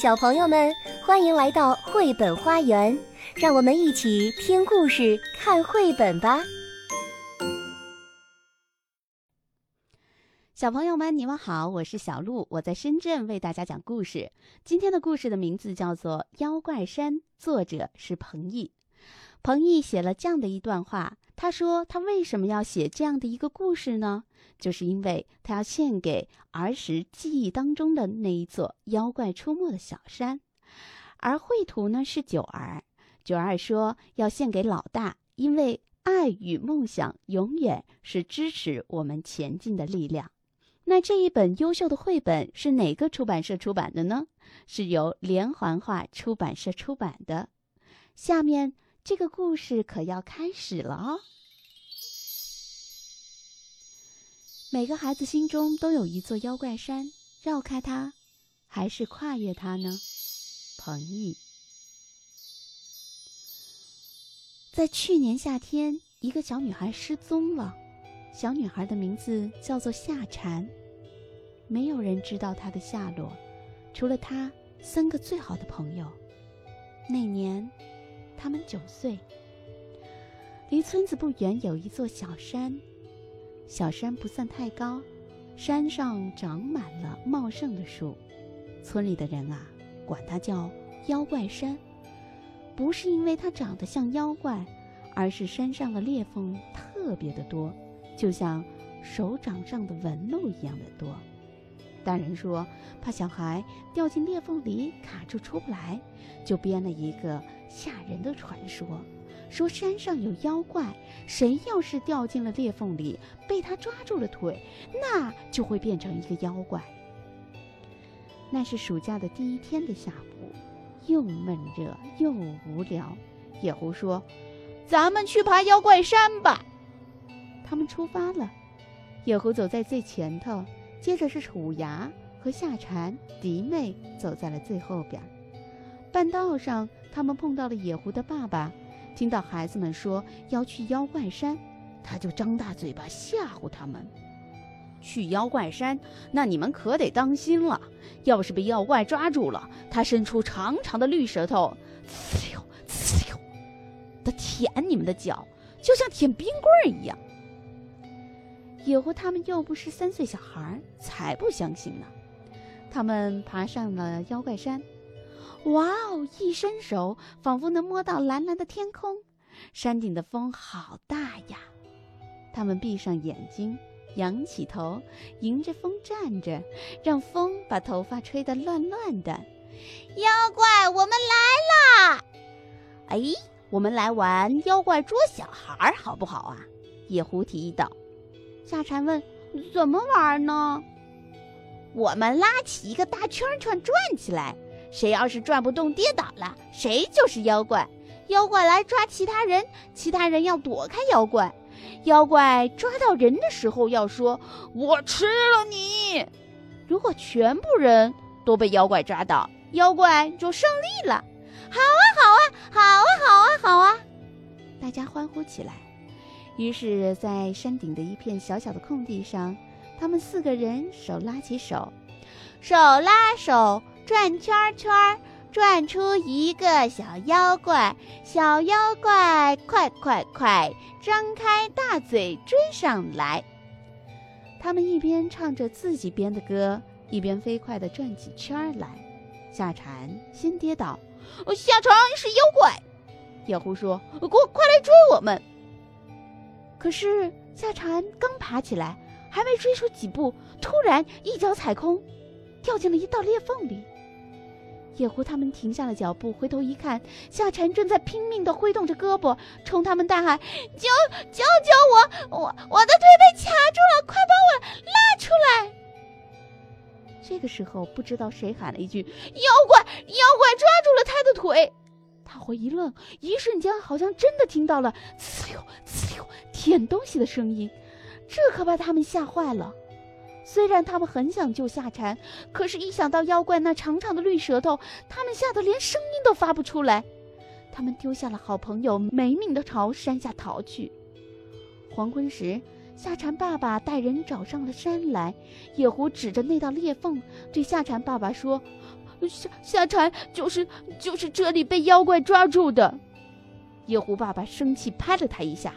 小朋友们，欢迎来到绘本花园，让我们一起听故事、看绘本吧。小朋友们，你们好，我是小鹿，我在深圳为大家讲故事。今天的故事的名字叫做《妖怪山》，作者是彭毅。彭毅写了这样的一段话，他说他为什么要写这样的一个故事呢？就是因为他要献给儿时记忆当中的那一座妖怪出没的小山，而绘图呢是九儿。九儿说要献给老大，因为爱与梦想永远是支持我们前进的力量。那这一本优秀的绘本是哪个出版社出版的呢？是由连环画出版社出版的。下面这个故事可要开始了哦。每个孩子心中都有一座妖怪山，绕开它，还是跨越它呢？彭毅。在去年夏天，一个小女孩失踪了。小女孩的名字叫做夏蝉，没有人知道她的下落，除了她三个最好的朋友。那年，他们九岁。离村子不远有一座小山。小山不算太高，山上长满了茂盛的树，村里的人啊，管它叫妖怪山，不是因为它长得像妖怪，而是山上的裂缝特别的多，就像手掌上的纹路一样的多。大人说怕小孩掉进裂缝里卡住出不来，就编了一个吓人的传说。说山上有妖怪，谁要是掉进了裂缝里，被他抓住了腿，那就会变成一个妖怪。那是暑假的第一天的下午，又闷热又无聊。野狐说：“咱们去爬妖怪山吧。”他们出发了。野狐走在最前头，接着是虎牙和夏蝉、迪妹走在了最后边。半道上，他们碰到了野狐的爸爸。听到孩子们说要去妖怪山，他就张大嘴巴吓唬他们。去妖怪山，那你们可得当心了。要是被妖怪抓住了，他伸出长长的绿舌头，呲溜呲溜的舔你们的脚，就像舔冰棍儿一样。野狐他们又不是三岁小孩，才不相信呢。他们爬上了妖怪山。哇哦！一伸手，仿佛能摸到蓝蓝的天空。山顶的风好大呀！他们闭上眼睛，仰起头，迎着风站着，让风把头发吹得乱乱的。妖怪，我们来啦！哎，我们来玩妖怪捉小孩，好不好啊？野狐提议道。夏蝉问：“怎么玩呢？”我们拉起一个大圈圈，转起来。谁要是转不动跌倒了，谁就是妖怪。妖怪来抓其他人，其他人要躲开妖怪。妖怪抓到人的时候要说：“我吃了你。”如果全部人都被妖怪抓到，妖怪就胜利了。好啊，好啊，好啊，好啊，好啊！大家欢呼起来。于是，在山顶的一片小小的空地上，他们四个人手拉起手，手拉手。转圈圈，转出一个小妖怪。小妖怪，快快快，张开大嘴追上来！他们一边唱着自己编的歌，一边飞快地转起圈来。夏蝉先跌倒，夏蝉是妖怪。野狐说：“快快来追我们！”可是夏蝉刚爬起来，还没追出几步，突然一脚踩空，掉进了一道裂缝里。野狐他们停下了脚步，回头一看，夏蝉正在拼命地挥动着胳膊，冲他们大喊：“救救救我！我我的腿被卡住了，快把我拉出来！”这个时候，不知道谁喊了一句：“妖怪！妖怪抓住了他的腿！”他会一愣，一瞬间好像真的听到了“呲溜”舔东西的声音，这可把他们吓坏了。虽然他们很想救夏蝉，可是，一想到妖怪那长长的绿舌头，他们吓得连声音都发不出来。他们丢下了好朋友，没命的朝山下逃去。黄昏时，夏蝉爸爸带人找上了山来。野狐指着那道裂缝，对夏蝉爸爸说：“夏夏蝉就是就是这里被妖怪抓住的。野狐爸爸生气拍了他一下：“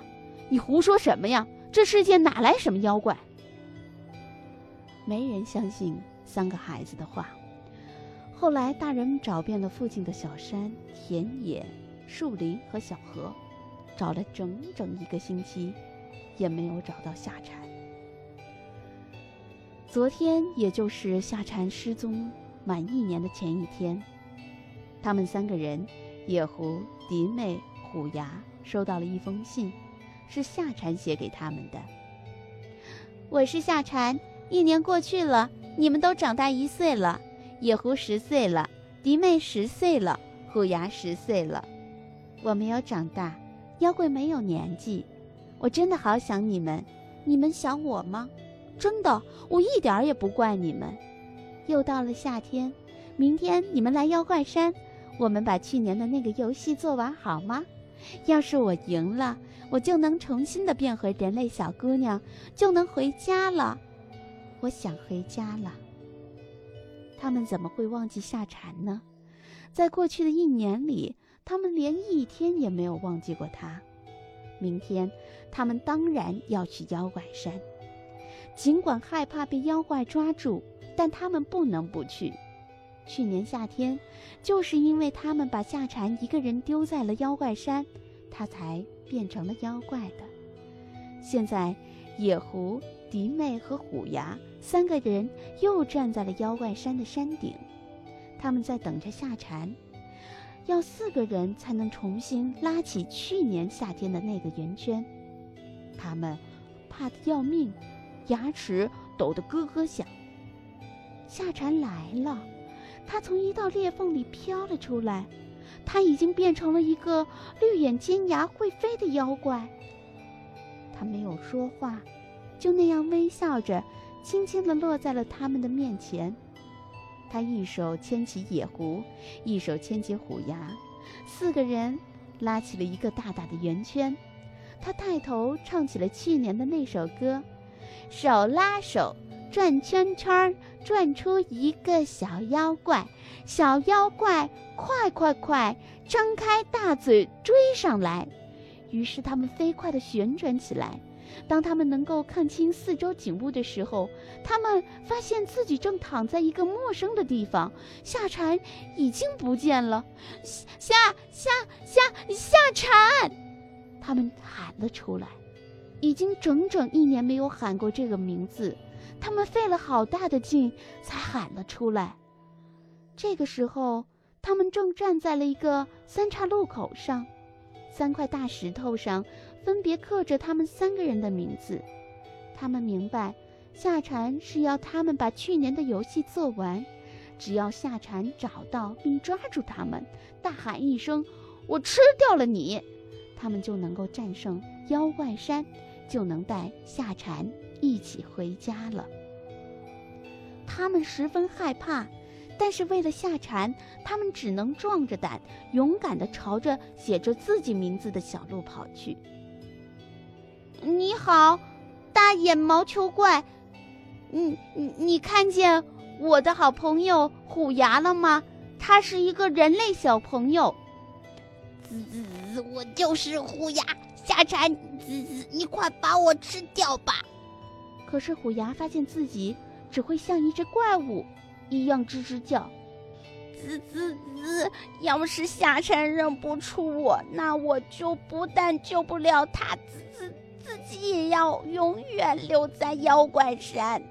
你胡说什么呀？这世界哪来什么妖怪？”没人相信三个孩子的话。后来，大人们找遍了附近的小山、田野、树林和小河，找了整整一个星期，也没有找到夏蝉。昨天，也就是夏蝉失踪满一年的前一天，他们三个人——野狐、迪妹、虎牙——收到了一封信，是夏蝉写给他们的。我是夏蝉，一年过去了，你们都长大一岁了。野狐十岁了，迪妹十岁了，虎牙十岁了。我没有长大，妖怪没有年纪。我真的好想你们，你们想我吗？真的，我一点儿也不怪你们。又到了夏天，明天你们来妖怪山，我们把去年的那个游戏做完好吗？要是我赢了，我就能重新的变回人类小姑娘，就能回家了。我想回家了。他们怎么会忘记夏蝉呢？在过去的一年里，他们连一天也没有忘记过他。明天，他们当然要去妖怪山。尽管害怕被妖怪抓住，但他们不能不去。去年夏天，就是因为他们把夏蝉一个人丢在了妖怪山，他才变成了妖怪的。现在，野狐、迪妹和虎牙三个人又站在了妖怪山的山顶，他们在等着夏蝉。要四个人才能重新拉起去年夏天的那个圆圈，他们怕得要命。牙齿抖得咯咯响。夏蝉来了，它从一道裂缝里飘了出来，它已经变成了一个绿眼尖牙会飞的妖怪。它没有说话，就那样微笑着，轻轻地落在了他们的面前。他一手牵起野狐，一手牵起虎牙，四个人拉起了一个大大的圆圈。他带头唱起了去年的那首歌。手拉手转圈圈，转出一个小妖怪。小妖怪，快快快，张开大嘴追上来！于是他们飞快地旋转起来。当他们能够看清四周景物的时候，他们发现自己正躺在一个陌生的地方。夏蝉已经不见了！夏夏夏夏蝉！他们喊了出来。已经整整一年没有喊过这个名字，他们费了好大的劲才喊了出来。这个时候，他们正站在了一个三岔路口上，三块大石头上分别刻着他们三个人的名字。他们明白，夏蝉是要他们把去年的游戏做完。只要夏蝉找到并抓住他们，大喊一声“我吃掉了你”，他们就能够战胜妖怪山。就能带夏蝉一起回家了。他们十分害怕，但是为了夏蝉，他们只能壮着胆，勇敢地朝着写着自己名字的小路跑去。你好，大眼毛球怪，你你你看见我的好朋友虎牙了吗？他是一个人类小朋友。滋滋，我就是虎牙。夏蝉，你快把我吃掉吧！可是虎牙发现自己只会像一只怪物一样吱吱叫。滋滋滋！要是夏蝉认不出我，那我就不但救不了他，自自自己也要永远留在妖怪山。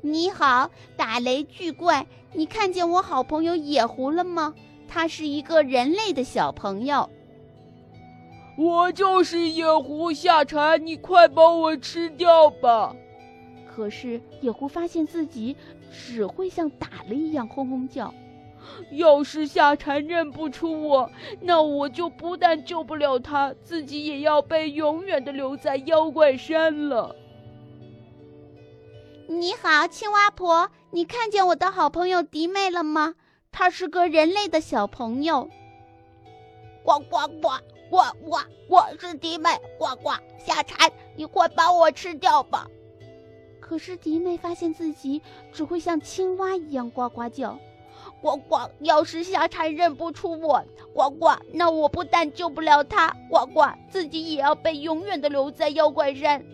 你好，打雷巨怪，你看见我好朋友野狐了吗？他是一个人类的小朋友。我就是野狐夏蝉，你快把我吃掉吧！可是野狐发现自己只会像打了一样轰轰叫。要是夏蝉认不出我，那我就不但救不了他，自己也要被永远的留在妖怪山了。你好，青蛙婆，你看见我的好朋友迪妹了吗？她是个人类的小朋友。呱呱呱！我我我是迪妹，呱呱夏蝉，你快把我吃掉吧！可是迪妹发现自己只会像青蛙一样呱呱叫，呱呱！要是夏蝉认不出我，呱呱，那我不但救不了他，呱呱，自己也要被永远的留在妖怪山。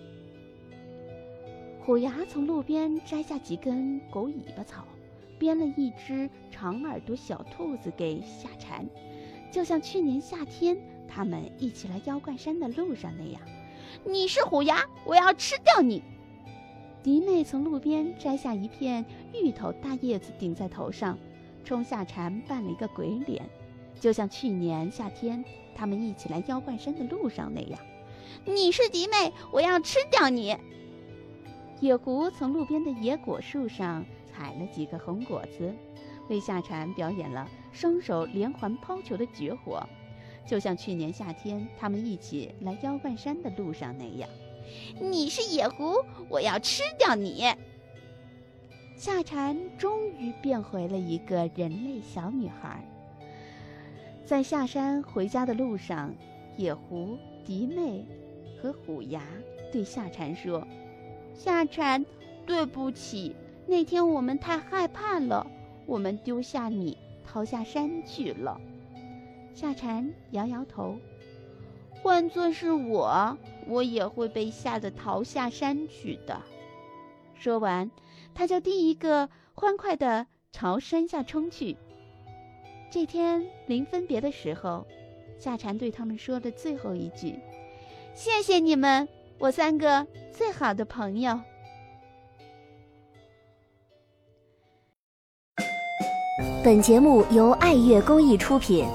虎牙从路边摘下几根狗尾巴草，编了一只长耳朵小兔子给夏蝉，就像去年夏天他们一起来妖怪山的路上那样。你是虎牙，我要吃掉你！迪妹从路边摘下一片芋头大叶子顶在头上。冲夏蝉扮了一个鬼脸，就像去年夏天他们一起来妖怪山的路上那样。你是迪妹，我要吃掉你！野狐从路边的野果树上采了几个红果子，为夏蝉表演了双手连环抛球的绝活，就像去年夏天他们一起来妖怪山的路上那样。你是野狐，我要吃掉你！夏蝉终于变回了一个人类小女孩。在下山回家的路上，野狐、迪妹和虎牙对夏蝉说：“夏蝉，对不起，那天我们太害怕了，我们丢下你逃下山去了。”夏蝉摇摇头：“换做是我，我也会被吓得逃下山去的。”说完。他就第一个欢快地朝山下冲去。这天临分别的时候，夏蝉对他们说的最后一句：“谢谢你们，我三个最好的朋友。”本节目由爱乐公益出品。